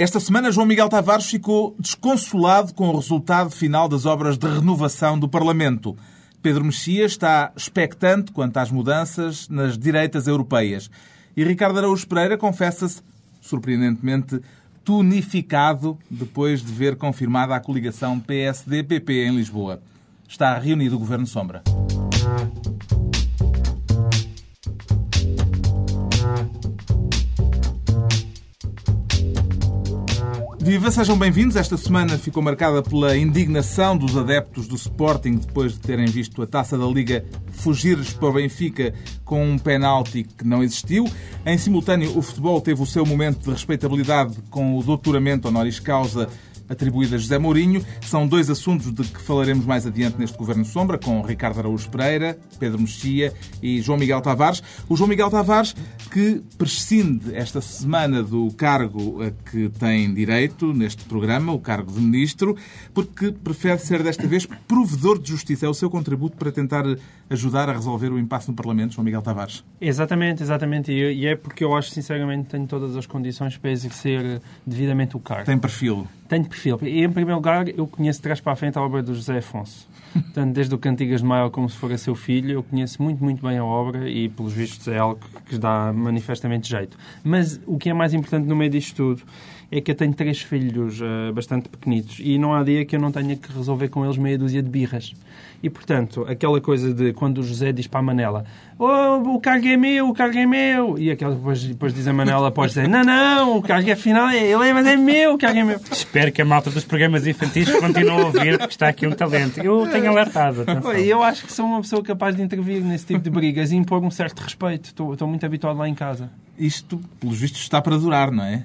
Esta semana, João Miguel Tavares ficou desconsolado com o resultado final das obras de renovação do Parlamento. Pedro Mexia está expectante quanto às mudanças nas direitas europeias. E Ricardo Araújo Pereira confessa-se, surpreendentemente, tunificado depois de ver confirmada a coligação PSD-PP em Lisboa. Está reunido o Governo Sombra. Viva, sejam bem-vindos. Esta semana ficou marcada pela indignação dos adeptos do Sporting depois de terem visto a taça da Liga fugir-lhes para o Benfica com um penalti que não existiu. Em simultâneo, o futebol teve o seu momento de respeitabilidade com o doutoramento honoris causa atribuída a José Mourinho. São dois assuntos de que falaremos mais adiante neste Governo Sombra, com Ricardo Araújo Pereira, Pedro Mexia e João Miguel Tavares. O João Miguel Tavares que prescinde esta semana do cargo a que tem direito neste programa, o cargo de ministro, porque prefere ser desta vez provedor de justiça. É o seu contributo para tentar ajudar a resolver o impasse no Parlamento, João Miguel Tavares. Exatamente, exatamente. E é porque eu acho, sinceramente, tenho todas as condições para exercer devidamente o cargo. Tem perfil? Tenho perfil. E, em primeiro lugar, eu conheço de trás para a frente a obra do José Afonso. Portanto, desde o Cantigas de Maio como se fora seu filho, eu conheço muito, muito bem a obra e, pelos vistos, é algo que dá manifestamente jeito. Mas o que é mais importante no meio disto tudo é que eu tenho três filhos uh, bastante pequenitos e não há dia que eu não tenha que resolver com eles meia dúzia de birras. E, portanto, aquela coisa de quando o José diz para a Manela oh, o cargo é meu, o cargo é meu, e aquela depois, depois diz a Manela, pode dizer não, não, o cargo é final, é, ele é, mas é meu, o cargo é meu. Espero que a malta dos programas infantis continue a ouvir, porque está aqui um talento. Eu tenho alertado. Atenção. Eu acho que sou uma pessoa capaz de intervir nesse tipo de brigas e impor um certo respeito. Estou, estou muito habituado lá em casa. Isto, pelos vistos, está para durar, não é?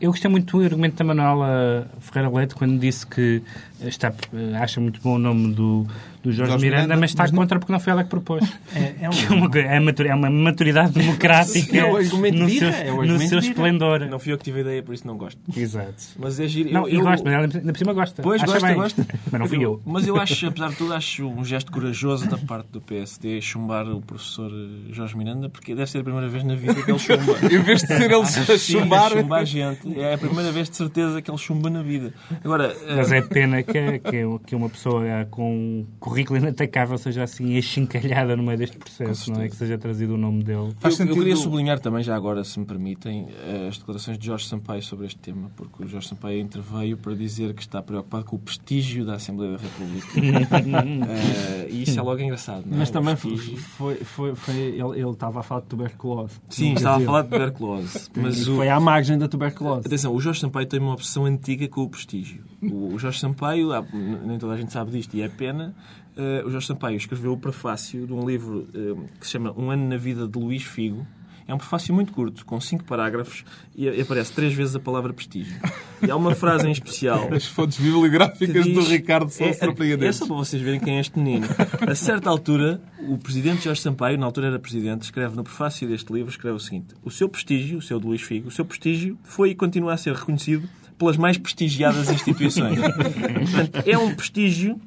Eu gostei muito do argumento da Manuela Ferreira Leite quando disse que está, acha muito bom o nome do, do Jorge, Jorge Miranda, Miranda, mas está mas contra não... porque não foi ela que propôs. É, é, um... é, uma, é uma maturidade democrática é no, seu, é no seu esplendor. Não fui eu que tive a ideia, por isso não gosto. Exato. Mas é giro. Não, eu, eu gosto, mas ela ainda por cima gosta. Pois, Acha gosta, bem. gosta. Mas não fui eu. Mas eu acho, apesar de tudo, acho um gesto corajoso da parte do PSD chumbar o professor Jorge Miranda, porque deve ser a primeira vez na vida que ele chumba. em vez de ser ele a chumbar... Sim, a gente. É a primeira vez de certeza que ele chumba na vida. Agora, mas é pena que, que, que uma pessoa com um currículo inatacável seja assim achincalhada no meio deste processo, não é? Que seja trazido o nome dele. Eu, sentido... eu, queria sublinhar também, já agora, se me permitem, eh, as declarações de Jorge Sampaio sobre este tema, porque o Jorge Sampaio interveio para dizer que está preocupado com o prestígio da Assembleia da República. uh, e isso é logo engraçado, não é? Mas também foi, foi, foi, foi, ele, ele estava a falar de tuberculose. Sim, estava a falar de tuberculose. mas o... Foi à margem da tuberculose. Atenção, o Jorge Sampaio tem uma obsessão antiga com o prestígio. O Jorge Sampaio, nem toda a gente sabe disto e é pena, uh, o Jorge Sampaio escreveu o prefácio de um livro uh, que se chama Um Ano na Vida de Luís Figo. É um prefácio muito curto, com cinco parágrafos, e aparece três vezes a palavra prestígio. E há uma frase em especial. As fontes bibliográficas diz, do Ricardo são é, surpreendentes. É só para vocês verem quem é este menino. A certa altura, o presidente Jorge Sampaio, na altura era presidente, escreve no prefácio deste livro, escreve o seguinte: O seu prestígio, o seu de Luís Figo, o seu prestígio foi e continua a ser reconhecido pelas mais prestigiadas instituições. Portanto, é um prestígio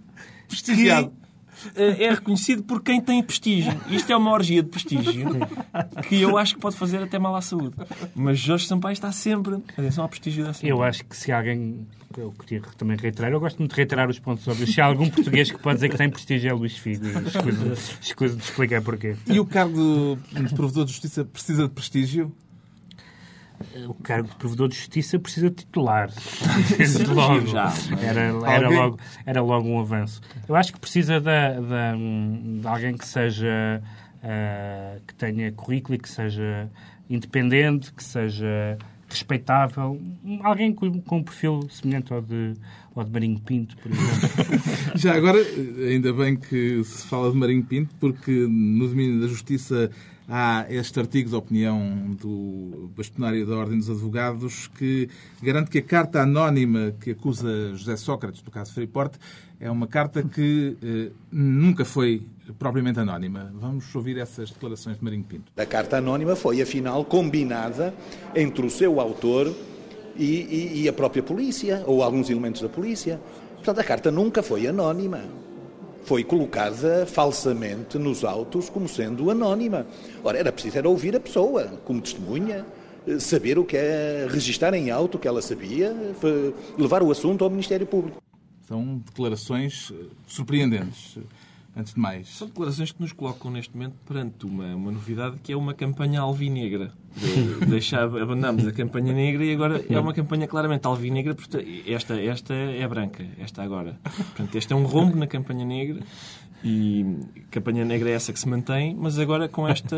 prestigiado. Eh, é reconhecido por quem tem prestígio. Isto é uma orgia de prestígio que eu acho que pode fazer até mal à saúde. Mas Jorge Sampaio está sempre. Atenção ao prestígio da Eu acho que se alguém. Eu queria também reiterar, eu gosto muito de reiterar os pontos óbvios. Se há algum português que pode dizer que tem prestígio é Luís Figo. Escuso de explicar porquê. E o cargo de provedor de justiça precisa de prestígio? O cargo de provedor de justiça precisa de titular. Logo. Já, era, era, logo, era logo um avanço. Eu acho que precisa de, de, de alguém que seja. Uh, que tenha currículo e que seja independente, que seja respeitável, alguém com, com um perfil semelhante ao de, ao de Marinho Pinto, por exemplo. Já agora, ainda bem que se fala de Marinho Pinto, porque no domínio da justiça há este artigo de opinião do bastonário da Ordem dos Advogados que garante que a carta anónima que acusa José Sócrates, no caso Freeport, é uma carta que eh, nunca foi propriamente anónima. Vamos ouvir essas declarações de Marinho Pinto. A carta anónima foi, afinal, combinada entre o seu autor e, e, e a própria polícia, ou alguns elementos da polícia. Portanto, a carta nunca foi anónima foi colocada falsamente nos autos como sendo anónima. Ora, era preciso era ouvir a pessoa como testemunha, saber o que é, registar em alto o que ela sabia, levar o assunto ao Ministério Público. São declarações surpreendentes antes de mais. São declarações que nos colocam neste momento perante uma, uma novidade que é uma campanha alvinegra. De, deixar, abandonamos a campanha negra e agora é uma campanha claramente alvinegra. Esta, esta é branca, esta agora. Portanto, este é um rombo na campanha negra e a campanha negra é essa que se mantém, mas agora com esta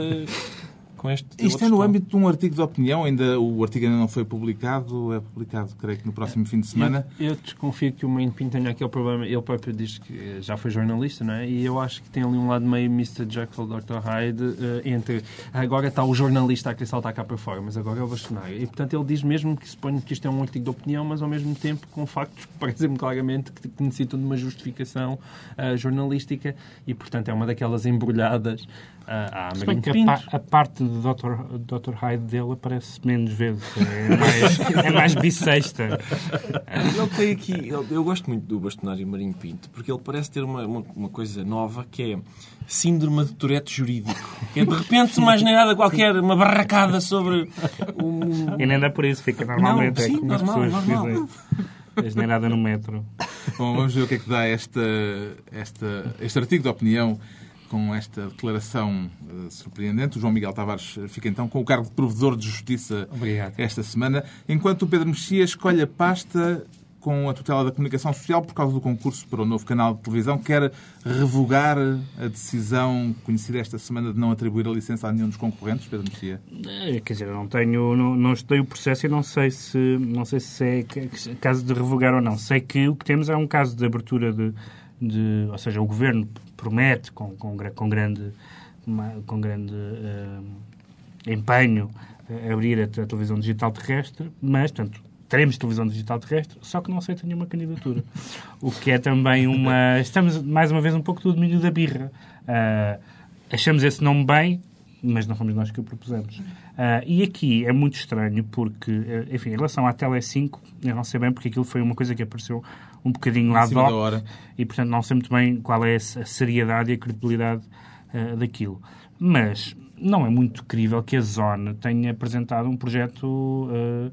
com este. Isto é no âmbito de um artigo de opinião, ainda o artigo ainda não foi publicado, é publicado, creio que no próximo fim de semana. Eu, eu desconfio que o Maine Pinto tenha aquele problema, ele próprio diz que já foi jornalista, não é? E eu acho que tem ali um lado meio Mr. Jekyll, Dr. Hyde, uh, entre agora está o jornalista a querer saltar cá para fora, mas agora é o bastonário. E portanto ele diz mesmo que suponho que isto é um artigo de opinião, mas ao mesmo tempo com factos que parecem-me claramente que, que necessitam de uma justificação uh, jornalística e portanto é uma daquelas embrulhadas a, a, a, a, parte do Dr. Dr. Hyde dele aparece menos vezes. É mais, é mais bissexta. Ele tem aqui... Eu, eu gosto muito do bastonário Marinho Pinto, porque ele parece ter uma, uma, uma coisa nova que é síndrome de Tourette jurídico. Que é, de repente, mais nem nada qualquer, uma barracada sobre um... E nem dá por isso, fica normalmente. Não, sim, é como normal, as pessoas normal. dizem. Nem nada no metro. Bom, vamos ver o que é que dá esta, esta, este artigo de opinião com esta declaração uh, surpreendente. O João Miguel Tavares fica então com o cargo de provedor de justiça Obrigado. esta semana, enquanto o Pedro Mexia escolhe a pasta com a tutela da comunicação social por causa do concurso para o novo canal de televisão, quer revogar a decisão conhecida esta semana de não atribuir a licença a nenhum dos concorrentes, Pedro Mexia? É, quer dizer, eu não tenho, não, não estudei o processo e não sei se não sei se é caso de revogar ou não. Sei que o que temos é um caso de abertura de, de ou seja, o governo promete com, com, com grande, com grande uh, empenho uh, abrir a, a, televisão digital terrestre, mas, portanto, teremos televisão digital terrestre, só que não aceita nenhuma candidatura. o que é também uma... Estamos, mais uma vez, um pouco do domínio da birra. Uh, achamos esse nome bem, mas não fomos nós que o propusemos. Uh, e aqui é muito estranho porque, enfim, em relação à Tele 5, eu não sei bem porque aquilo foi uma coisa que apareceu um bocadinho lá de hora. E, portanto, não sei muito bem qual é a seriedade e a credibilidade uh, daquilo. Mas não é muito crível que a Zone tenha apresentado um projeto uh,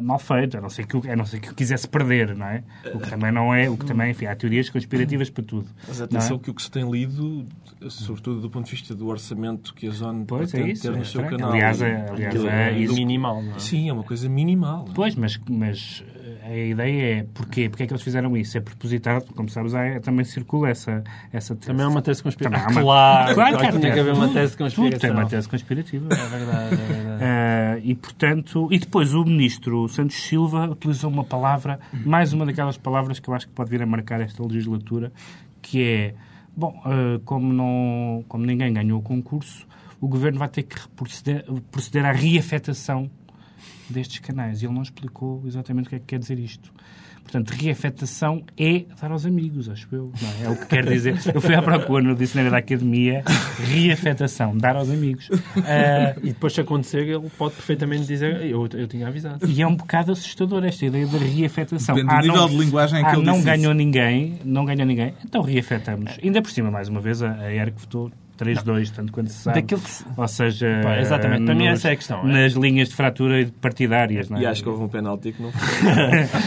mal feito, a não ser que, a não ser que o quisesse perder, não é? O que também não é, o que também, enfim, há teorias conspirativas para tudo. Mas atenção é? que o que se tem lido, sobretudo do ponto de vista do orçamento que a Zone pois é isso, ter no é seu canal. Aliás, é, aliás, é, é isso. minimal, não é? Sim, é uma coisa minimal. Pois, mas, mas a ideia é porquê? Porquê é que eles fizeram isso? É propositado, como sabes, há, também circula essa, essa tese. Também é uma tese conspirativa. Uma... Claro, claro, claro, tinha que haver uma tese conspirativa. Tem uma tese conspirativa. É verdade, é verdade. Uh, e, portanto, e depois o ministro Santos Silva utilizou uma palavra, mais uma daquelas palavras que eu acho que pode vir a marcar esta legislatura, que é, bom, uh, como, não, como ninguém ganhou o concurso, o governo vai ter que proceder, proceder à reafetação destes canais. E ele não explicou exatamente o que é que quer dizer isto. Portanto, reafetação é dar aos amigos, acho eu. Não, é o que quer dizer. Eu fui à procura no dicionário da Academia, reafetação, dar aos amigos. Uh, e depois, se acontecer, ele pode perfeitamente dizer eu, eu tinha avisado. E é um bocado assustador esta ideia de reafetação. Depende ah, do nível não, de linguagem ah, que ele não ganhou ninguém, não ganhou ninguém, então reafetamos. Ainda por cima, mais uma vez, a, a ERC votou 3-2, tanto quanto se sabe. Que... Ou seja, Pá, exatamente, para nos, mim essa é a questão. É? Nas linhas de fratura partidárias. Não é? E acho que houve um penalti que não foi.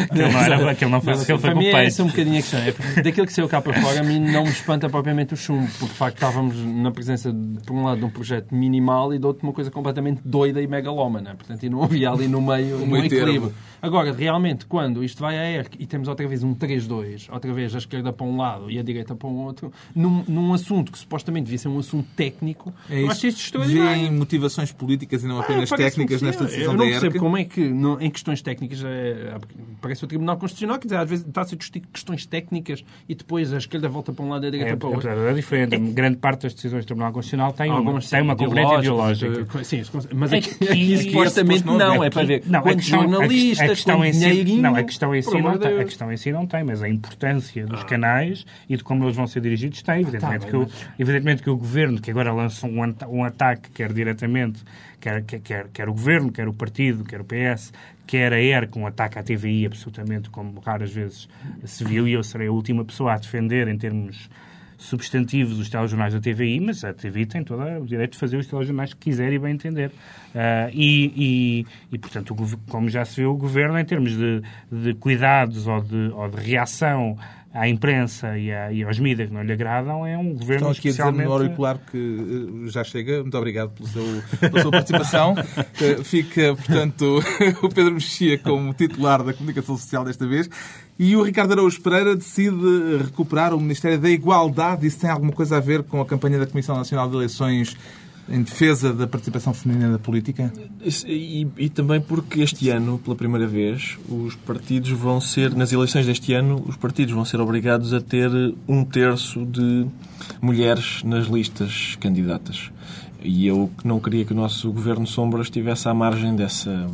aquele não, era, aquele não foi, não, aquele foi para mim é essa um bocadinho a questão. É, daquilo que saiu cá para fora, a mim não me espanta propriamente o chumbo, porque de facto estávamos na presença, de, por um lado, de um projeto minimal e de outro, uma coisa completamente doida e megalómana. Portanto, e não havia ali no meio um, equilíbrio. Agora, realmente, quando isto vai à ERC e temos outra vez um 3-2, outra vez a esquerda para um lado e a direita para um outro, num, num assunto que supostamente devia ser um assunto técnico, é eu acho isto extraordinário. Vêem motivações políticas e não apenas ah, técnicas nesta decisão eu não da ERC? percebo como é que, no, em questões técnicas, é, parece o Tribunal Constitucional, quer dizer, às vezes está a ser justificado questões técnicas e depois a esquerda volta para um lado e a direita é, para o outro. É, é diferente. É. Grande parte das decisões do Tribunal Constitucional tem uma, tem uma componente ideológica. Sim, mas aqui, aqui supostamente não, é para ver. Não, quantos jornalistas, quantos dinheirinho não, a questão em si não tem, a questão em si não tem, mas a importância dos ah. canais e de como eles vão ser dirigidos tem. Evidentemente, ah, tá, que, o, evidentemente que o governo, que agora lança um, um ataque, quer diretamente, quer, quer, quer o governo, quer o partido, quer o PS, quer a ERC, um ataque à TVI, absolutamente como raras vezes se viu, e eu serei a última pessoa a defender em termos substantivos os telejornais da TVI, mas a TVI tem todo o direito de fazer os telejornais que quiser e bem entender. Uh, e, e, e, portanto, como já se viu, o Governo, em termos de, de cuidados ou de, ou de reação à imprensa e, a, e aos mídias que não lhe agradam, é um governo Estão aqui especialmente... a dizer no auricular que eh, já chega. Muito obrigado pelo seu, pela sua participação. Eh, fica, portanto, o Pedro Mexia como titular da Comunicação Social desta vez. E o Ricardo Araújo Pereira decide recuperar o Ministério da Igualdade. Isso tem alguma coisa a ver com a campanha da Comissão Nacional de Eleições em defesa da participação feminina da política? E, e, também porque este ano, pela primeira vez, os partidos vão ser, nas eleições deste ano, os partidos vão ser obrigados a ter um terço de mulheres nas listas candidatas. E eu não queria que o nosso governo sombra estivesse à margem dessa,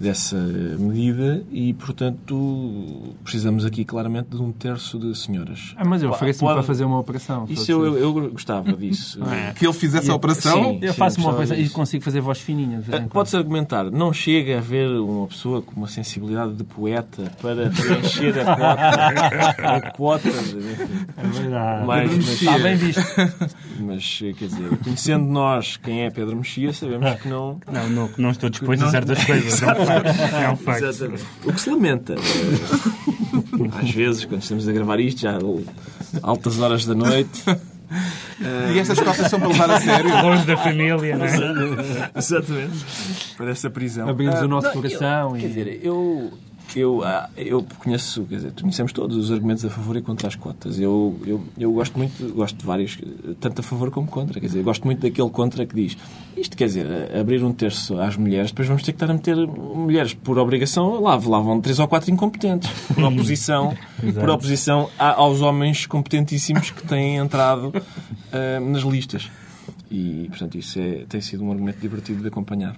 dessa medida e, portanto, precisamos aqui claramente de um terço de senhoras. Ah, mas eu ofereço-me Pode... para fazer uma operação. Isso eu, eu, eu, gostava disso. É. Que ele fizesse a operação? Sim, eu faço sim, uma operação disso. e consigo fazer voz fininha. Pode-se argumentar, não chega a haver uma pessoa com uma sensibilidade de poeta para preencher a quota. a quota é verdade. Mais, mas, está bem visto. Mas, quer dizer, conhecendo nós quem é Pedro Mexia, sabemos que não... Não, não, não estou disposto não... a certas coisas. É um facto. Exatamente. O que se lamenta. Às vezes, quando estamos a gravar isto, já altas horas da noite. E estas costas são para levar a sério. Longe da família, não é? Exatamente. Para essa prisão. Abrimos ah, o nosso não, coração. Eu, e... Quer dizer, eu eu, ah, eu conheço, quer dizer, conhecemos todos os argumentos a favor e contra as cotas. Eu, eu, eu gosto muito, gosto de vários, tanto a favor como contra. Quer dizer, gosto muito daquele contra que diz isto quer dizer, abrir um terço às mulheres, depois vamos ter que estar a meter mulheres por obrigação, lá, lá vão três ou quatro incompetentes, por oposição, por oposição aos homens competentíssimos que têm entrado uh, nas listas. E, portanto, isso é, tem sido um argumento divertido de acompanhar.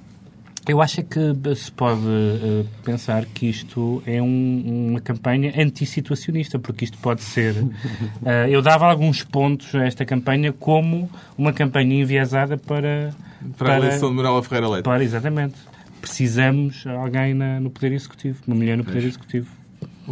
Eu acho que se pode uh, pensar que isto é um, uma campanha antissituacionista, porque isto pode ser. Uh, eu dava alguns pontos a esta campanha como uma campanha enviesada para. Para, para a eleição de Manuela Ferreira Leite. Para, exatamente. Precisamos alguém na, no Poder Executivo, uma mulher no Poder Executivo.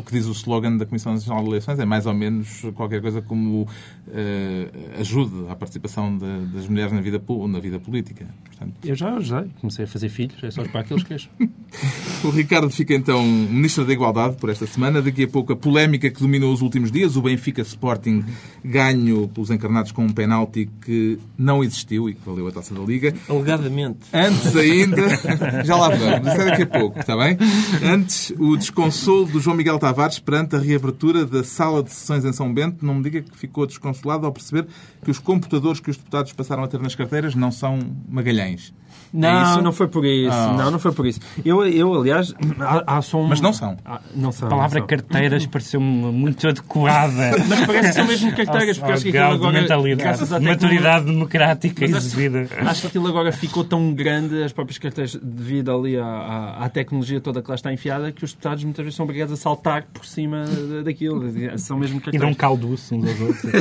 O que diz o slogan da Comissão Nacional de Eleições é mais ou menos qualquer coisa como uh, ajude à participação de, das mulheres na vida, na vida política. Portanto... Eu já ajudei. Comecei a fazer filhos, é só para aqueles que O Ricardo fica então Ministro da Igualdade por esta semana. Daqui a pouco a polémica que dominou os últimos dias, o Benfica Sporting ganho pelos encarnados com um penalti que não existiu e que valeu a taça da Liga. Alegadamente. Antes ainda, já lá vamos, isso é daqui a pouco, está bem? Antes, o desconsolo do João Miguel Tavares perante a reabertura da sala de sessões em São Bento. Não me diga que ficou desconsolado ao perceber que os computadores que os deputados passaram a ter nas carteiras não são Magalhães. Não, é não foi por isso. Oh. Não, não foi por isso. Eu, eu aliás, há, há um... Mas não são. Ah, não são. A palavra são. carteiras pareceu-me muito adequada. Mas parece que são mesmo carteiras, porque acho que aquilo agora... Mentalidade, maturidade democrática exibida. Acho que aquilo agora ficou tão grande, as próprias carteiras, devido ali à, à, à, tecnologia toda que lá está enfiada, que os deputados muitas vezes são obrigados a saltar por cima daquilo. São mesmo carteiras. E dão calduço uns aos outros. uh,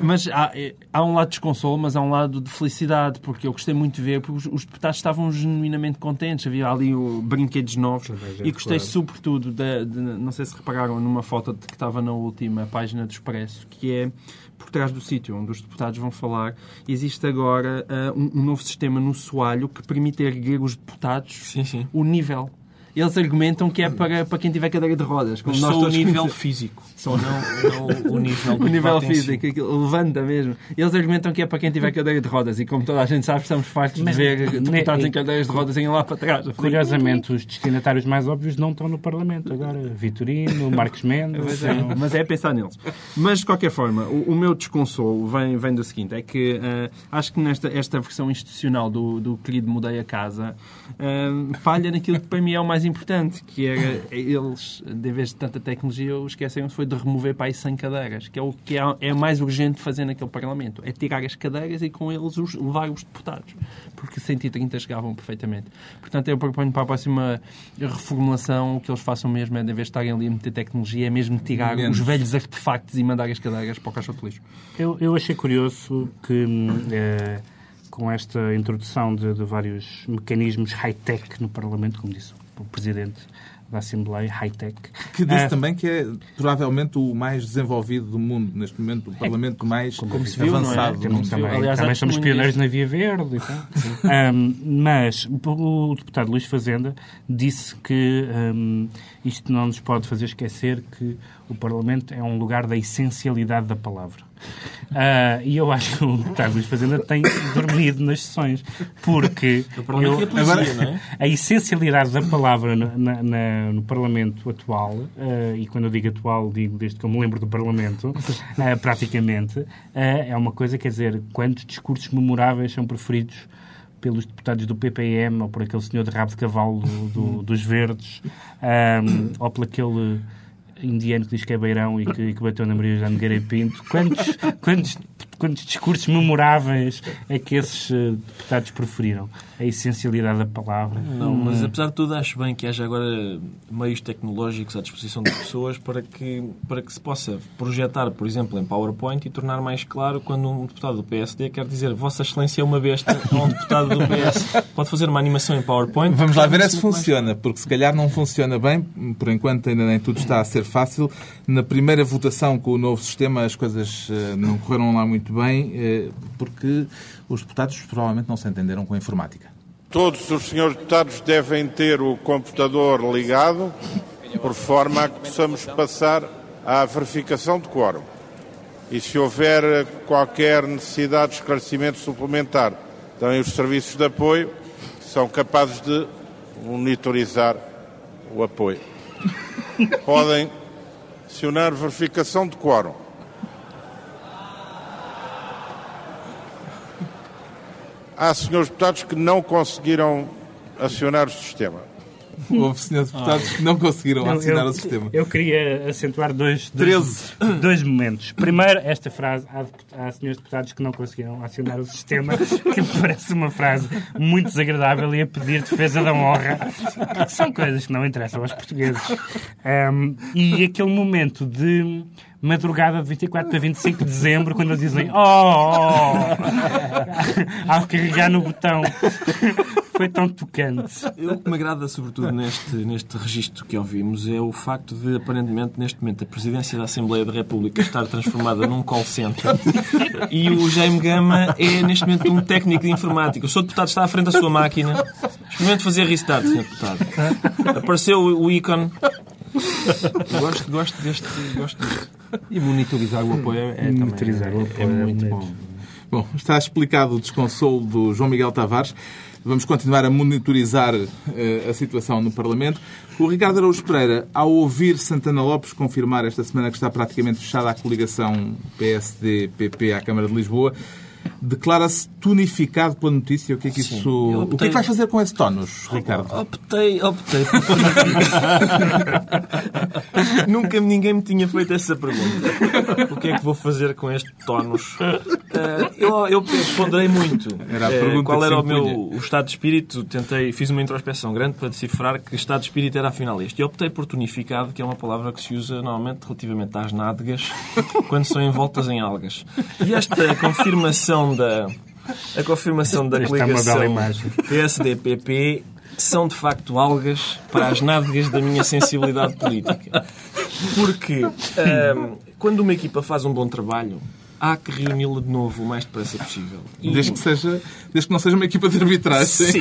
mas há, há um lado de desconsolo, mas há um lado de felicidade, porque eu gostei muito de ver, porque os, os deputados estavam genuinamente contentes, havia ali o, brinquedos novos e gostei claro. sobretudo, de, de, não sei se repararam numa foto que estava na última página do Expresso, que é por trás do sítio onde os deputados vão falar, existe agora uh, um, um, novo sistema no soalho que permite erguer os deputados sim, sim. o nível eles argumentam que é para, para quem tiver cadeira de rodas. Como Mas nós só o nível físico. Só não, não o nível O nível físico, si. levanta mesmo. Eles argumentam que é para quem tiver cadeira de rodas e como toda a gente sabe, estamos fartos de ver deputados em cadeiras de rodas em lá para trás. Curiosamente, os destinatários mais óbvios não estão no Parlamento agora. Vitorino, Marcos Mendes... Mas é, mas é pensar neles. Mas, de qualquer forma, o, o meu desconsolo vem, vem do seguinte, é que uh, acho que nesta esta versão institucional do, do querido Mudei a Casa uh, falha naquilo que para mim é o mais importante, que era eles, de vez de tanta tecnologia, esquecem foi de remover para aí 100 cadeiras, que é o que é, é mais urgente fazer naquele Parlamento. É tirar as cadeiras e com eles os, levar os deputados. Porque 130 chegavam perfeitamente. Portanto, eu proponho para a próxima reformulação que eles façam mesmo, é, de vez de estarem ali a meter tecnologia, é mesmo tirar Menos. os velhos artefactos e mandar as cadeiras para o caixote de lixo. Eu, eu achei curioso que... É com esta introdução de, de vários mecanismos high-tech no Parlamento, como disse o presidente da Assembleia High-Tech. Que disse Ah, também que é provavelmente o mais desenvolvido do mundo neste momento, o Parlamento mais como se viu, é? avançado do Como. Também, Aliás, também somos pioneiros na Via Verde. E tal. Ahm, mas o deputado Luís Fazenda disse que ahm, isto não nos pode fazer esquecer que o Parlamento é um lugar da essencialidade da palavra. Ah, e eu acho que o deputado Luís Fazenda tem dormido nas sessões, porque eu- é poesia, agora- é? a essencialidade da palavra na- na- na- no Parlamento atual, eh, e quando eu digo atual, digo desde que eu me lembro do Parlamento, eh, praticamente, é uma coisa, quer dizer, quantos discursos memoráveis são preferidos pelos deputados do PPM, ou por aquele senhor de rabo de cavalo do- do- dos Verdes, ahm, ou por aquele indiano que diz que é beirão e que, e que bateu na Maria José Nogueira Pinto. Quantos, quantos, quantos discursos memoráveis é que esses eh, deputados preferiram? A essencialidade da palavra. Não, mas apesar de tudo, acho bem que haja agora meios tecnológicos à disposição das pessoas para que, para que se possa projetar, por exemplo, em PowerPoint e tornar mais claro quando um deputado do PSD quer dizer Vossa Excelência é uma besta a um deputado do PS. Pode fazer uma animação em PowerPoint. Vamos lá ver se funciona, porque se calhar não funciona bem, por enquanto ainda nem tudo está a ser fácil. Na primeira votação com o novo sistema as coisas eh, não correram lá muito bem, eh, porque os deputados provavelmente não se entenderam com a informática. Todos os senhores deputados devem ter o computador ligado, por forma a que possamos passar à verificação de quórum. E se houver qualquer necessidade de esclarecimento suplementar, também os serviços de apoio são capazes de monitorizar o apoio. Podem acionar verificação de quórum. Há senhores deputados que não conseguiram acionar o sistema. Houve senhores deputados que não conseguiram Eu- assinar eu, o sistema. Eu queria acentuar dois, dois, dois momentos. Primeiro, esta frase, há, há senhores deputados que não conseguiram acionar o sistema, que me parece uma frase muito desagradável e a pedir defesa da honra, porque são coisas que não interessam aos portugueses. Ahm, e aquele momento de madrugada de 24 para 25 de dezembro, quando eles dizem oh, ao carregar no botão. Foi tão tocante. Eu, o que me agrada, sobretudo, neste, neste registro que ouvimos é o facto de, aparentemente, neste momento, a presidência da Assembleia da República estar transformada num call center e o Jaime Gama é, neste momento, um técnico de informática. O Sr. Deputado está à frente da sua máquina. Experimente fazer restart, Sr. Deputado. Apareceu o, o ícone. Gosto, gosto deste. Gosto deste. E monitorizar o apoio é, também Monitorizar o é- apoio é é muito bom. Bom, está explicado o desconsolo do João Miguel Tavares. Vamos continuar a monitorizar eh, a situação no Parlamento. O Ricardo Araújo Pereira, ao ouvir Santana Lopes confirmar esta semana que está praticamente fechada a coligação PSD-PP à Câmara de Lisboa, declara-se tonificado pela notícia. O que é que Sim, isso... eu O que é optei- que vai fazer com esse tónus, Ricardo? Optei, optei por. Nunca ninguém me tinha feito essa pergunta. O que é que vou fazer com este tónus? Eh, eu, eu ponderei muito Era a pergunta qual era o meu o estado de espírito. Tentei, fiz uma introspeção grande para decifrar que estado de espírito era afinal este. E optei por tonificado, que é uma palavra que se usa normalmente relativamente às nádegas quando são envoltas em algas. E esta confirmação da a confirmação da Esta é coligação. PSD-PP são de facto algas para as nádegas da minha sensibilidade política. Porque ahm, quando uma equipa faz um bom trabalho, há que reuni-la de novo o mais depressa possível. E- Desde que, seja, desde que não seja uma equipa de arbitragem. Sim,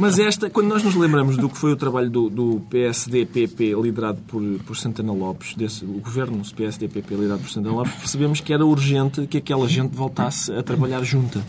mas esta, quando nós nos lembramos do que foi o trabalho do, do PSD-PP liderado por, por Santana Lopes, desse, o governo PSD-PP liderado por Santana Lopes, percebemos que era urgente que aquela gente voltasse a trabalhar junta.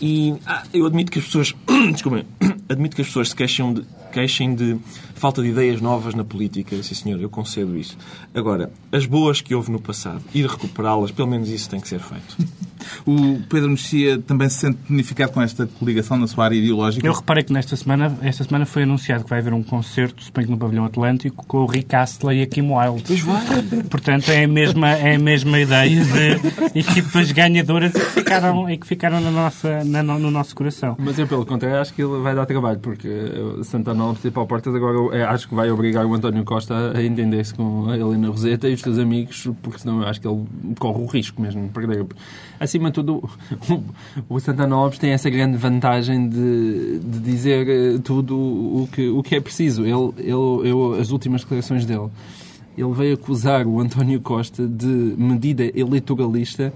E ah, eu admito que as pessoas, desculpem, admito que as pessoas se queixam de, queixem de falta de ideias novas na política. Sim, senhor, eu concedo isso. Agora, as boas que houve no passado, ir recuperá-las, pelo menos isso tem que ser feito. O Pedro Mexia também se sente bonificado com esta coligação na sua área ideológica. Eu reparei que nesta semana, esta semana foi anunciado que vai haver um concerto, suponho que no Pavilhão Atlântico, com o Rick Astley e a Kim Wilde. Pois vai. Portanto, é a mesma, é a mesma ideia de equipas ganhadoras e que ficaram, e que ficaram na nossa, na- no nosso coração. Mas eu, pelo contrário, acho que ele vai dar trabalho, porque eh, Santana E Paulo Portas agora é, acho que vai obrigar o António Costa a entender-se com a Helena Roseta e os seus amigos, porque senão eu acho que ele corre o risco mesmo de perder. Acima de tudo, o, o Santana Lopes tem essa grande vantagem de, de dizer eh, tudo o que, o que é preciso. Ele, ele, eu, as últimas declarações dele ele veio acusar o António Costa de medida eleitoralista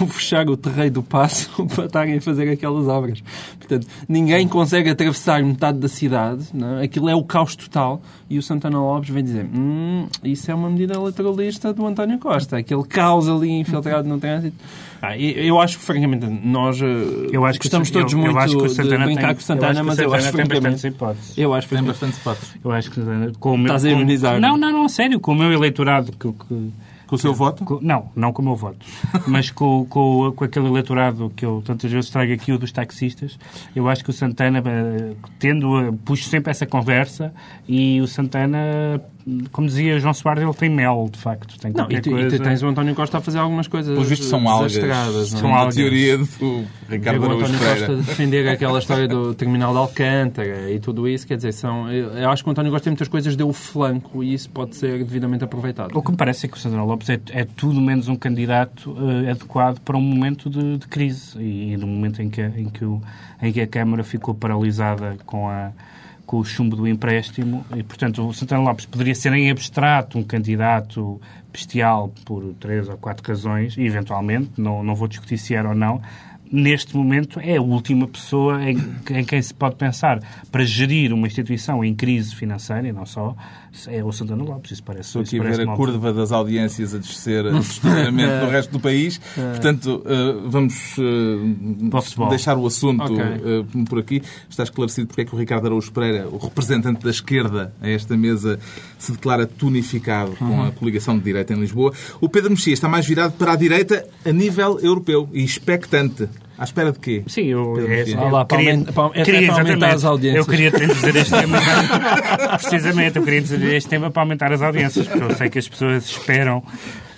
o fechar o terreiro do passo para estarem a fazer aquelas obras. Portanto, ninguém consegue atravessar metade da cidade, não? É? aquilo é o caos total, e o Santana Lopes vem dizer hum, isso é uma medida eleitoralista do António Costa, aquele caos ali infiltrado no trânsito. Ah, eu acho que, francamente, nós eh, eu acho que estamos todos eu, muito eu acho que o Santana de brincar tem, com o Santana, mas eu acho que, francamente, eu acho que tem bastante hipóteses. Eu acho que Estás a imunizar. Não, não, não, sério, com o meu eleitorado que, que com o seu voto? Com, não, não com o meu voto. Mas com, com, com aquele eleitorado que eu tantas vezes trago aqui, o dos taxistas, eu acho que o Santana, eh, tendo, puxo sempre essa conversa e o Santana como dizia João Soares, ele tem mel, de facto. Tem não, e, coisa... e tens o António Costa a fazer algumas coisas Pelos vistos são algas. São algas. teoria do Ricardo O António Costa defender aquela história do terminal de Alcântara e tudo isso, quer dizer, são, eu acho que o António Costa tem muitas coisas, deu o flanco e isso pode ser devidamente aproveitado. O que me parece é que o Sandro Lopes é, é tudo menos um candidato uh, adequado para um momento de, de crise e, e no momento em que, em, que o, em que a Câmara ficou paralisada com a com o chumbo do empréstimo e, portanto, o Santana Lopes poderia ser em abstrato um candidato bestial por três ou quatro razões, e eventualmente, não, não vou discutir se era ou não, neste momento, é a última pessoa em, em, quem se pode pensar para gerir uma instituição em crise financeira, e não só, é o Santana Lopes. Isso parece Estou aqui a ver a curva das audiências a descer assustadoramente no resto do país. É. Portanto, uh, vamos uh, deixar o assunto okay. uh, por aqui. Está esclarecido porque é que o Ricardo Araújo Pereira, o representante da esquerda a esta mesa, se declara tunificado com uhum. a coligação de direita em Lisboa. O Pedro Mexia está mais virado para a direita a nível europeu e expectante. À espera de quê? Sim, eu, é, eu lá, queria, para, é queria para aumentar as audiências. Eu queria dizer este tema, precisamente, eu queria dizer este tema para aumentar as audiências, porque eu sei que as pessoas esperam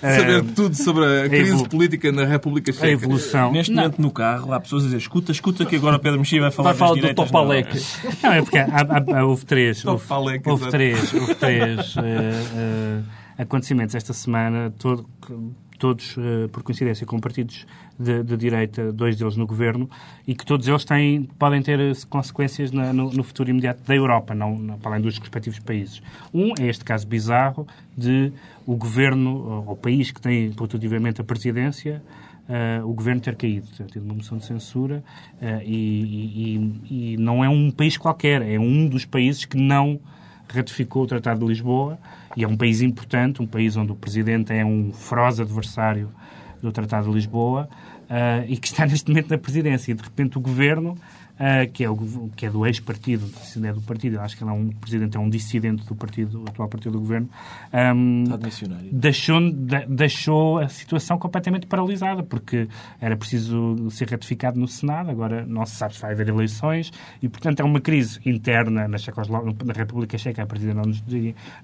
Saber uh, tudo sobre a crise política na República Checa. A evolução. Neste não. momento no carro há pessoas a dizer escuta, escuta que agora Pedro Mexia vai falar vai falar do Topalec. Não, é porque há, há, há, houve três. Houve, houve três, houve três uh, uh, acontecimentos esta semana, todo, todos, uh, por coincidência, com partidos de, de, direita, dois deles no governo, e que todos eles têm, podem ter eh, consequências na, no, no, futuro imediato da Europa, não, não, para além dos respectivos países. Um é este caso bizarro de o governo, ou país que tem, produtivamente, a presidência, Uh, o governo ter caído, ter tido uma moção de censura uh, e, e, e, não é um país qualquer, é um dos países que não ratificou o Tratado de Lisboa e é um país importante, um país onde o Presidente é um feroz adversário do Tratado de Lisboa uh, e que está neste momento na presidência. E de repente o Governo uh, que, é o, que é do ex-partido, é do partido, acho que ele é um presidente, é um dissidente do partido, do atual partido do governo, um, deixou, de, deixou a situação completamente paralisada, porque era preciso ser ratificado no Senado, agora não se sabe se vai haver eleições, e portanto é uma crise interna na, na República Checa, a partida não nos,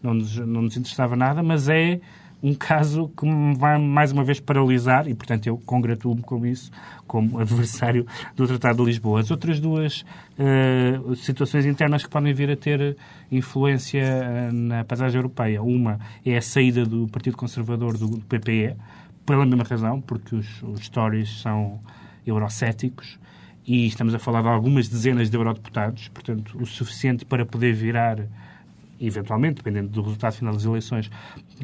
não nos, não nos interessava nada, mas é um caso que me vai mais uma vez paralisar e, portanto, eu congratulo-me com isso como adversário do Tratado de Lisboa. As outras duas uh, situações internas que podem vir a ter influência uh, na paisagem europeia. Uma é a saída do Partido Conservador do PPE, pela mesma razão, porque os, os Tories são eurocéticos e estamos a falar de algumas dezenas de eurodeputados, portanto, o suficiente para poder virar eventualmente, dependendo do resultado final das eleições,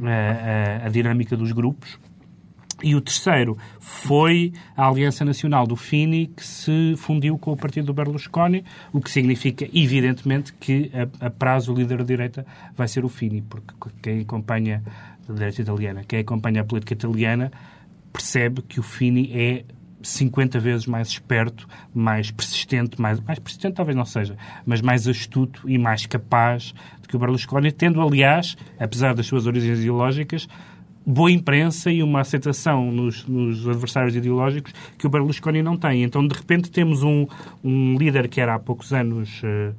a, a, a dinâmica dos grupos. E o terceiro foi a Aliança Nacional do Fini, que se fundiu com o partido do Berlusconi, o que significa, evidentemente, que a, a prazo o líder da direita vai ser o Fini, porque quem acompanha a direita italiana, quem acompanha a política italiana, percebe que o Fini é 50 vezes mais esperto, mais persistente, mais, mais persistente talvez não seja, mas mais astuto e mais capaz do que o Berlusconi, tendo, aliás, apesar das suas origens ideológicas, boa imprensa e uma aceitação nos, nos, adversários ideológicos que o Berlusconi não tem. Então, de repente, temos um, um líder que era há poucos anos uh,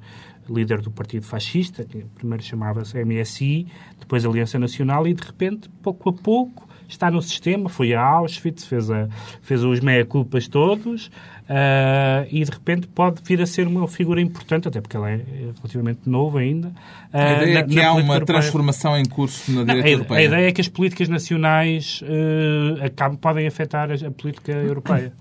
líder do Partido Fascista, que primeiro chamava-se MSI, depois Aliança Nacional, e de repente, pouco a pouco, está no sistema, foi a Auschwitz, fez, a, fez os meia-culpas todos, Uh, e de repente pode vir a ser uma figura importante, até porque ele é relativamente novo ainda. Uh, a ideia é que há uma europeia. transformação em curso na direita a, europeia. A ideia é que as políticas nacionais uh, acabam, podem afetar a, a, política europeia.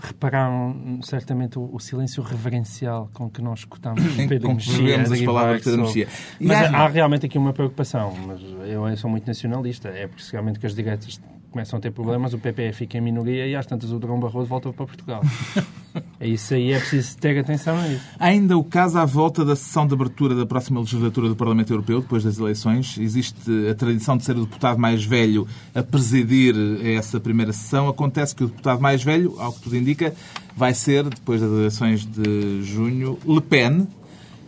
Repararam certamente o, o, silêncio reverencial com que nós escutamos Pedro Mexia. as palavras de Pedro Mexia. Mas há, há realmente aqui uma preocupação, mas eu sou muito nacionalista, é porque realmente que as direitas começam a ter problemas, o PP fica em minoria e às tantas o Drão Barroso volta para Portugal. é isso aí, é preciso ter atenção a isso. Ainda o caso à volta da sessão de abertura da próxima legislatura do Parlamento Europeu, depois das eleições. Existe a tradição de ser o deputado mais velho a presidir essa primeira sessão. Acontece que o deputado mais velho, ao que tudo indica, vai ser, depois das eleições de junho, Le Pen,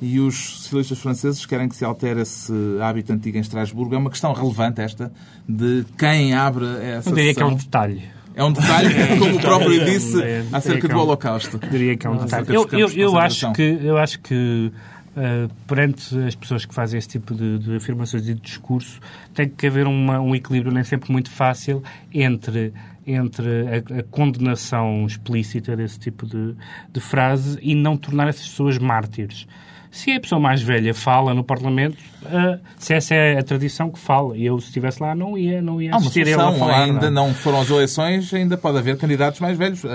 e os socialistas franceses querem que se altere esse hábito antigo em Estrasburgo. É uma questão relevante esta de quem abre essa Eu diria sessão. que é um detalhe. É um detalhe, como o próprio disse, é, acerca do Holocausto. Diria que é um detalhe. Eu, eu, eu acho que, eu acho que uh, perante as pessoas que fazem esse tipo de, de afirmações e de discurso, tem que haver uma, um equilíbrio nem sempre muito fácil entre entre a, a, condenação explícita desse tipo de, de frase e não tornar essas pessoas mártires. Se a pessoa mais velha fala no Parlamento, uh, se essa é a tradição que fala, e eu se estivesse lá não ia, não ia assistir ele a falar. Ainda não. não foram as eleições, ainda pode haver candidatos mais velhos uh,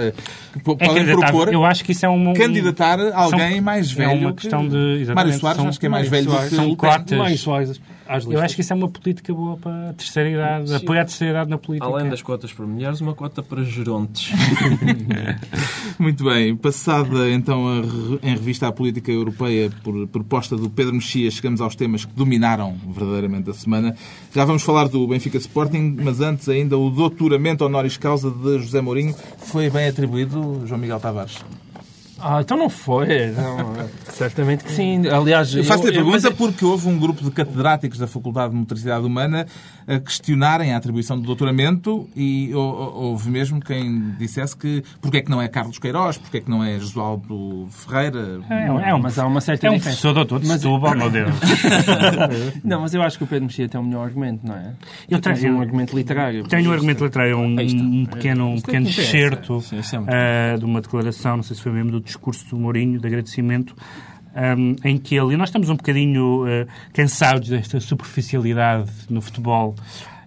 que podem é propor eu acho que isso é um, candidatar alguém são, mais velho. É uma questão de Mário Soares, são, acho que é mais velho Soares, do que são cotas. Soares, eu acho que isso é uma política boa para a terceira idade, apoiar a terceira idade na política. Além das cotas para mulheres, uma cota para gerontes. Muito bem, passada então a, em revista a política europeia por proposta do Pedro Mexia, chegamos aos temas que dominaram verdadeiramente a semana. Já vamos falar do Benfica Sporting, mas antes ainda o doutoramento honoris causa de José Mourinho foi bem atribuído, João Miguel Tavares. Ah, então não foi. Não, certamente que sim. Aliás, eu faço-lhe a pergunta eu, porque houve um grupo de catedráticos da Faculdade de Motricidade Humana a questionarem a atribuição do doutoramento e houve mesmo quem dissesse que porque é que não é Carlos Queiroz, porque é que não é Josualdo Ferreira. É, é um, mas há uma certa é um professor doutor de mas, Setúbal, meu Deus. não, mas eu acho que o Pedro Mexia tem um melhor argumento, não é? Eu tenho um argumento literário. Tenho um argumento literário, um, um pequeno, um pequeno excerto uh, de uma declaração, não sei se foi mesmo do discurso do Mourinho, de agradecimento, um, em que ele, e nós estamos um bocadinho uh, cansados desta superficialidade no futebol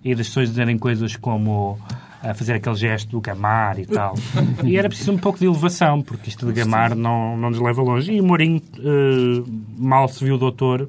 e das pessoas dizerem coisas como a uh, fazer aquele gesto do gamar e tal. E era preciso um pouco de elevação, porque isto de gamar não, não nos leva longe. E o Mourinho, uh, mal se viu o doutor,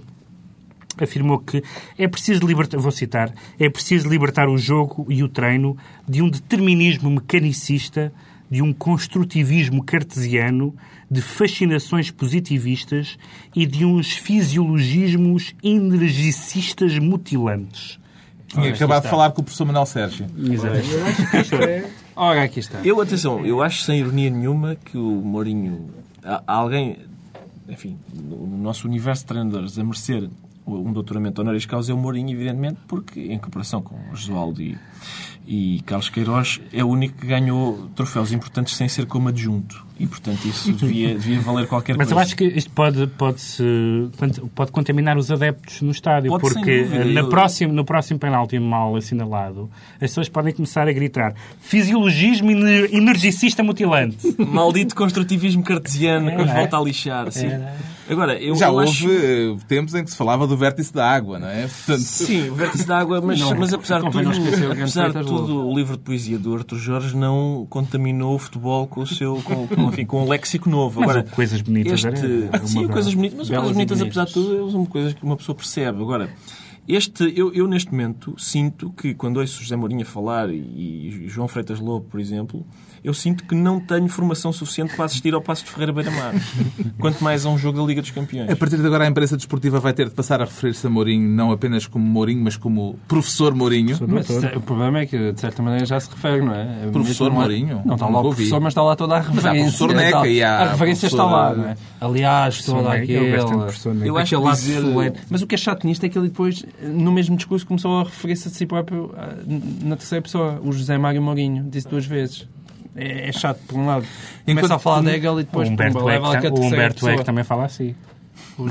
afirmou que é preciso libertar, vou citar, é preciso libertar o jogo e o treino de um determinismo mecanicista, de um construtivismo cartesiano de fascinações positivistas e de uns fisiologismos energicistas mutilantes. Tinha acabado de falar com o professor Manuel Sérgio. Exato. Eu acho que isto é... Ora, aqui está. Eu, atenção, eu acho sem ironia nenhuma que o Mourinho... Há alguém, enfim, no nosso universo de treinadores, a merecer um doutoramento honoris causa é o Mourinho, evidentemente, porque em comparação com o Josualdo e, e Carlos Queiroz é o único que ganhou troféus importantes sem ser como adjunto. E, portanto, isso devia, devia valer qualquer Mas coisa. Mas eu acho que isto pode, pode, -se, pode contaminar os adeptos no estádio, pode, porque na eu... próximo, no próximo penalti mal assinalado, as pessoas podem começar a gritar fisiologismo energicista mutilante. Maldito construtivismo cartesiano é, que nos é? volta a lixar. Sim. É. Agora, eu, Já eu houve acho... Eh, tempos em que se falava do vértice da água, não é? Portanto... Sim, o vértice da água, mas, não, mas apesar de tudo, apesar de tudo o livro de poesia do Arthur Jorge não contaminou o futebol com o seu com, com, enfim, com um léxico novo. Agora, coisas bonitas, este... é? Sim, coisas bonitas, mas coisas bonitas, apesar de tudo, são coisas que uma pessoa percebe. Agora, este, eu, eu, neste momento sinto que quando ouço José Mourinho falar e, e João Freitas Lobo, por exemplo, eu sinto que não tenho formação suficiente para assistir ao Passo de Ferreira Beira-Mar. Quanto mais a um jogo da Liga dos Campeões. A partir de agora, a imprensa desportiva vai ter de passar a referir-se a Mourinho não apenas como Mourinho, mas como professor Mourinho. Mas, o problema é que, de certa maneira, já se refere, não é? é professor Mourinho? Não, está lá o professor, mas está lá toda a referência. Mas há professor Neca e há a referência está lá, não é? Aliás, toda aquela... Eu acho que dizer... Mas o que é chato nisto é que ele depois, no mesmo discurso, começou a referir-se a si próprio ah, na terceira pessoa. O José Mário Mourinho disse duas vezes é, é chato, por um lado. Começa a falar de Hegel e depois o Humberto, pumba, Eck, o Humberto Eck também fala assim.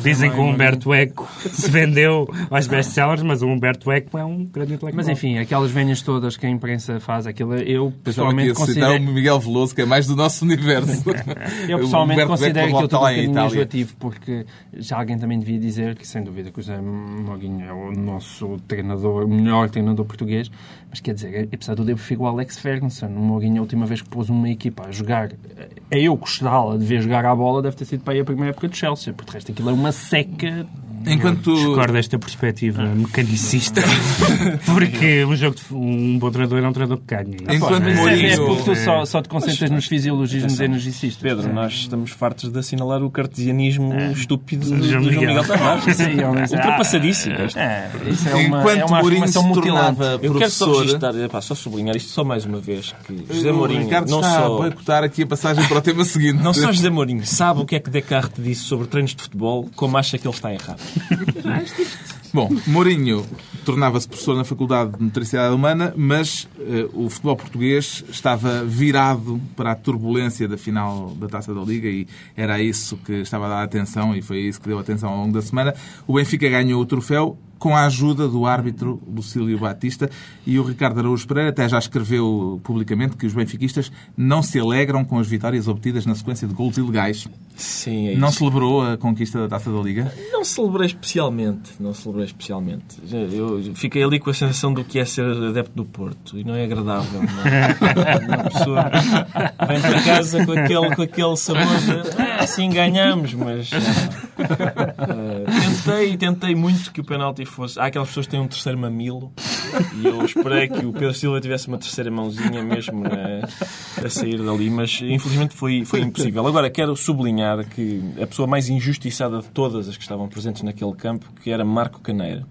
Dizem que o Humberto Eco se vendeu aos best-sellers, mas o Humberto Eco é um grande intelectual. Mas enfim, aquelas venhas todas que a imprensa faz, aquilo eu Pessoalmente considero... o Miguel Veloso, que é mais do nosso universo. Eu O pessoalmente considero Eco aquilo tudo um lá em bocadinho Itália. enjoativo, porque já alguém também devia dizer que, sem dúvida, que o José Mourinho é o nosso treinador, o melhor treinador português, mas quer dizer, apesar de tudo, eu prefiro o Alex Ferguson. O Mourinho, a última vez que pôs uma equipa a jogar, a eu gostá-la de ver jogar a bola, deve ter sido para aí a primeira época do Chelsea, porque de resto aquilo é uma seca Enquanto... Discordo desta perspectiva mecanicista. Porque um, jogo de, um bom treinador é um treinador que ganha. Enquanto é- Mourinho... é porque tu só, só te concentras nos fisiologismos energicistas. Pedro, nós estamos fartos de assinalar o cartesianismo estúpido do, Do João Miguel Miguel. Tavares. Honestamente. Ultrapassadíssimo. É, isso é uma, Enquanto é uma Mourinho se tornava Eu quero só professor... registrar, epá, só sublinhar isto só mais uma vez, que José O Mourinho Ricardo não está só... a boicotar aqui a passagem para o tema seguinte. Não só José Mourinho sabe o que é que Descartes disse sobre treinos de futebol, como acha que ele está errado. Bom, Mourinho tornava-se professor na Faculdade de Motricidade Humana, mas eh, o futebol português estava virado para a turbulência da final da Taça da Liga e era isso que estava a dar atenção e foi isso que deu atenção ao longo da semana. O Benfica ganhou o troféu com a ajuda do árbitro Lucílio Batista e o Ricardo Araújo Pereira até já escreveu publicamente que os benfiquistas não se alegram com as vitórias obtidas na sequência de gols ilegais. Sim, é isso. Não celebrou a conquista da Taça da Liga? Não celebrei especialmente, não celebrei especialmente. Eu fiquei ali com a sensação do que é ser adepto do Porto e não é agradável. Não é? Uma pessoa vem para casa com aquele, com aquele sabor de "Ah, assim ganhamos, mas ah, tentei, tentei muito que o penalti fosse. Há aquelas pessoas que têm um terceiro mamilo e eu esperei que o Pedro Silva tivesse uma terceira mãozinha mesmo né, a sair dali, mas infelizmente foi, foi impossível. Agora quero sublinhar que a pessoa mais injustiçada de todas as que estavam presentes naquele campo, que era Marco Caneira.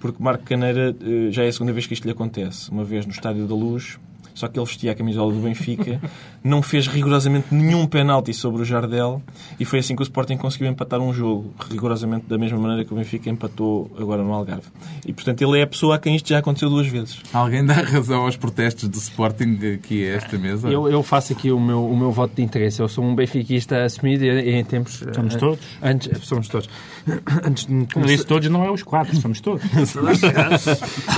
Porque Marco Caneira eh, já é a segunda vez que isto lhe acontece. Uma vez no Estádio da Luz, só que ele vestia a camisola do Benfica, não fez rigorosamente nenhum penalti sobre o Jardel e foi assim que o Sporting conseguiu empatar um jogo, rigorosamente da mesma maneira que o Benfica empatou agora no Algarve. E portanto ele é a pessoa a quem isto já aconteceu duas vezes. Alguém dá razão aos protestos do Sporting aqui a esta mesa? Eu, eu faço aqui o meu, o meu voto de interesse. Eu sou um benfiquista assumido e em tempos... Somos eh, todos? Antes, somos todos. Antes de, Como começar, disse todos, não é os quatro, somos todos.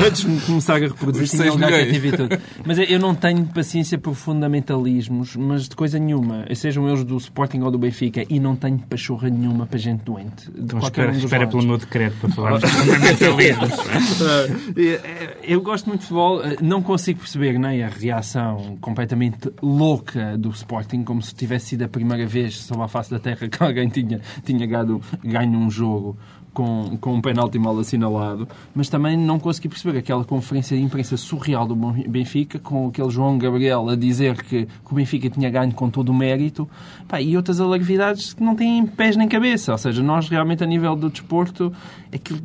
antes de começar a reproduzir, Os tinha lugar e tudo. Mas eu não tenho paciência por fundamentalismos, mas de coisa nenhuma. Sejam eles do Sporting ou do Benfica, e não tenho pachorra nenhuma para gente doente. De Então qualquer espera, um dos espera lados. pelo meu decreto para falarmos de fundamentalismos. Eh, Eu gosto muito de futebol, eh, não consigo perceber nem a reação completamente louca do Sporting, como se tivesse sido a primeira vez sobre a face da terra que alguém tinha, tinha ganho, ganho um jogo com, com um penalti mal assinalado, mas também não consegui perceber aquela conferência de imprensa surreal do Benfica, com aquele João Gabriel a dizer que, que o Benfica tinha ganho com todo o mérito, pá, e outras alarvidades que não têm pés nem cabeça. Ou seja, nós realmente a nível do desporto, aquilo,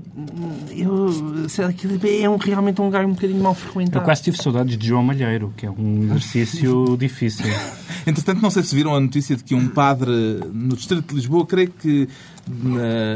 eu, sei aquilo é um, realmente um lugar um bocadinho mal Eu frequentado. quase tive saudades de João Malheiro, que é um exercício difícil. Entretanto, não sei se viram a notícia de que um padre no Distrito de Lisboa, creio que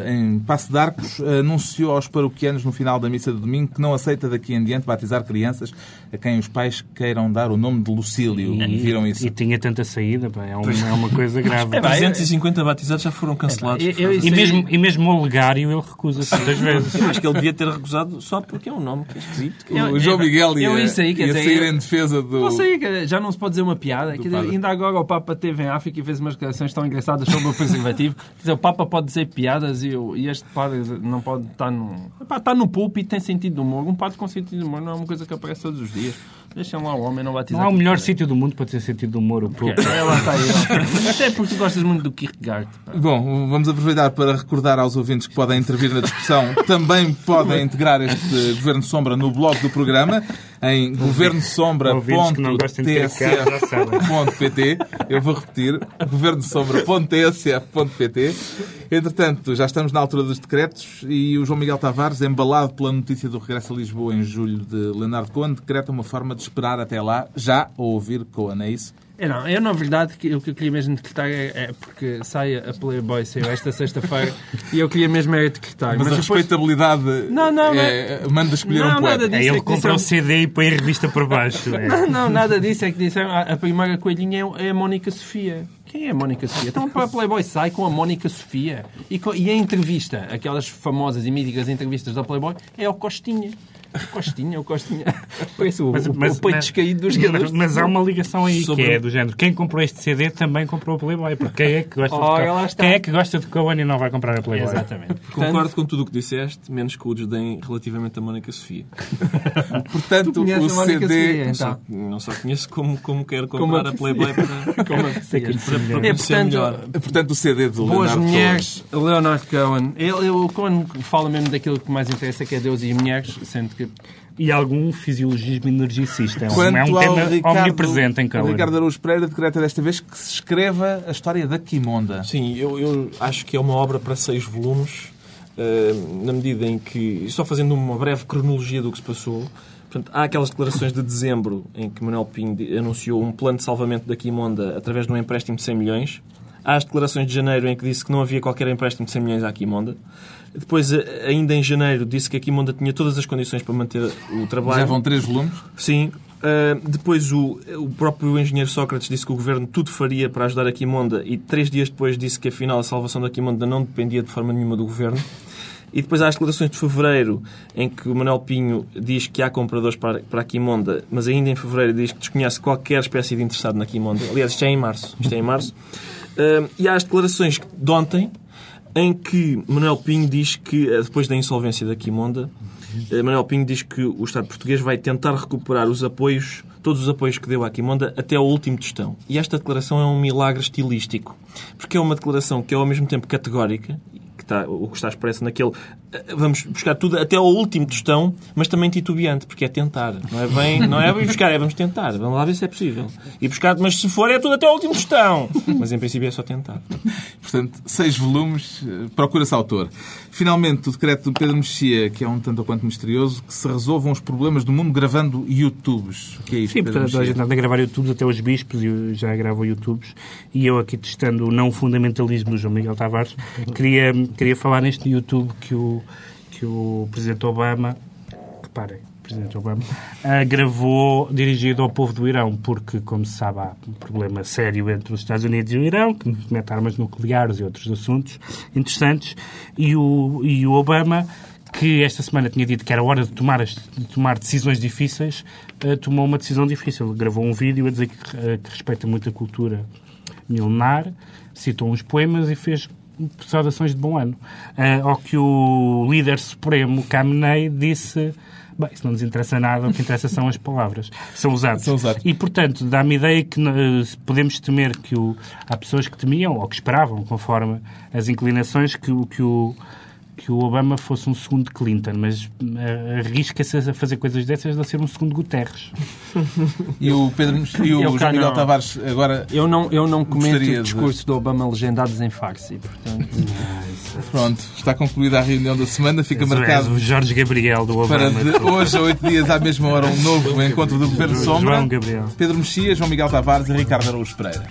em Passo de Arcos, anunciou aos paroquianos no final da missa de domingo que não aceita daqui em diante batizar crianças a quem os pais queiram dar o nome de Lucílio. Viram isso? E tinha tanta saída, pá, é, uma, é uma coisa grave. É, pá, 350 batizados já foram cancelados. Eu- eu- E mesmo, e mesmo o legário ele recusa-se muitas vezes. Eu acho que ele devia ter recusado só porque é um nome que é esquisito. que- Eu- O João Miguel ia, eu isso aí, quer ia dizer, sair eu- em defesa do... Não sei, cara, já não se pode dizer uma piada. Dizer, ainda agora o Papa esteve em África e fez umas declarações tão engraçadas sobre o preservativo. Quer dizer, o Papa pode dizer piadas e, e este padre não pode estar no. Epá, está no púlpito tem sentido de humor. Um padre com sentido de humor não é uma coisa que aparece todos os dias. Deixem lá o homem, não batizar. Não há o melhor sítio do mundo para ter sentido de humor, o público. É, lá está ele. Até porque tu gostas muito do Kierkegaard. pá. Bom, vamos aproveitar para recordar aos ouvintes que podem intervir na discussão. Também podem integrar este Governo Sombra no blog do programa em governosombra.tsf.pt Eu vou repetir, governosombra.tsf.pt Entretanto, já estamos na altura dos decretos e o João Miguel Tavares, embalado pela notícia do regresso a Lisboa em julho de Leonardo Cohen, decreta uma forma de esperar até lá, já a ouvir Cohen, é isso? É, não, eu na verdade que- o que eu queria mesmo decretar é, é porque sai a Playboy, saiu esta sexta-feira e eu queria mesmo era decretar. Mas, a depois- respeitabilidade Não, não, é, manda escolher Não, um nada poeta. disso. É ele que compra disseram- o CD e põe a revista por baixo. é. Não, não, nada disso. É que disseram a a primeira coelhinha é é a Mónica Sofia. Quem é a Mónica Sofia? Então para a Playboy sai com a Mónica Sofia. E, co- e a entrevista, aquelas famosas e míticas entrevistas da Playboy, é o Costinha. Costinha, o Costinha. Parece o, Mas, o, mas- o peito mas- descaído dos jogadores. Mas, mas há uma ligação aí Sobre- que é do género. Quem comprou este CD também comprou a Playboy. Porque quem é que gosta, Ora, de, quem é que gosta de Cohen e não vai comprar a Playboy? Exatamente. Concordo com tudo o que disseste, menos com o desdém relativamente a Mónica Sofia. Portanto, o CD... Sofia? Não só, Então. não só conheço como, como quero Como comprar a a Playboy para, Como a Sofia. para, para É, conhecer melhor. portanto, Portanto, o CD de Boas Leonardo mulheres, Leonard Cohen. Ele, ele- o Cohen fala mesmo daquilo que mais interessa, que é Deus e mulheres, sendo que E algum fisiologismo energicista. É um, Quanto é um tema Ricardo, omnipresente em Cohen. Ricardo Araújo Pereira decreta desta vez que se escreva a história da Quimonda. Sim, eu, eu acho que é uma obra para seis volumes, eh, na medida em que, só fazendo uma breve cronologia do que se passou, portanto, há aquelas declarações de dezembro em que Manuel Pinho anunciou um plano de salvamento da Quimonda através de um empréstimo de 100 milhões. Há as declarações de janeiro em que disse que não havia qualquer empréstimo de 100 milhões à Quimonda. Depois, eh, ainda em janeiro, disse que a Quimonda tinha todas as condições para manter o trabalho. Já vão três volumes. Sim. Uh, depois o, o próprio engenheiro Sócrates disse que o governo tudo faria para ajudar a Quimonda e três dias depois disse que afinal a salvação da Quimonda não dependia de forma nenhuma do governo. E depois há as declarações de fevereiro em que o Manuel Pinho diz que há compradores para, para a Quimonda, mas ainda em fevereiro diz que desconhece qualquer espécie de interessado na Quimonda. Aliás, isto é em março. Isto é em março. Uh, e há as declarações de ontem em que Manuel Pinho diz que, eh, depois da insolvência da Quimonda, eh, Manuel Pinho diz que o Estado português vai tentar recuperar os apoios, todos os apoios que deu à Quimonda até ao último tostão. E esta declaração é um milagre estilístico, porque é uma declaração que é ao mesmo tempo categórica, que está, o que está expresso naquele vamos buscar tudo até ao último tostão, mas também titubeante, porque é tentar. Não é bem, não é bem buscar, é vamos tentar. Vamos lá ver se é possível. E buscar, mas se for é tudo até ao último tostão. Mas em princípio é só tentar. Portanto, seis volumes, eh, procura-se autor. Finalmente, o decreto do Pedro Mexia, que é um tanto ou quanto misterioso, que se resolvam os problemas do mundo gravando YouTubes. O que é isto, Sim, Pedro portanto, a gente anda a gravar YouTubes, até os bispos e já gravam YouTubes. E eu aqui testando o não fundamentalismo do João Miguel Tavares, queria, queria falar neste YouTube que o, que o Presidente Obama, reparem, Presidente Obama, ah, gravou dirigido ao povo do Irão, porque, como se sabe, há um problema sério entre os Estados Unidos e o Irão, que mete armas nucleares e outros assuntos interessantes, e o, e o Obama que esta semana tinha dito que era hora de tomar, de tomar decisões difíceis, eh, tomou uma decisão difícil. Gravou um vídeo a dizer que, eh, que respeita muito a cultura milenar, citou uns poemas e fez saudações de bom ano. Eh, ao que o líder supremo, Khamenei, disse... Bem, isso não nos interessa nada, o que interessa são as palavras. São os atos. São os atos. E, portanto, dá-me ideia que eh, podemos temer que o, há pessoas que temiam, ou que esperavam, conforme as inclinações, que, que o que o Obama fosse um segundo Clinton, mas eh, arrisca-se a fazer coisas dessas a ser um segundo Guterres. E o, Pedro e o Eu João Miguel não. Tavares agora... eu não, eu não comento Gostaria de- do Obama legendados em Farsi. Portanto, Pronto, está concluída a reunião da semana. Fica marcado o Jorge Gabriel do para Obama. de hoje a oito dias, à mesma hora, um novo encontro do Governo Sombra. João Gabriel. Pedro Mexia, João Miguel Tavares e Ricardo Araújo Pereira.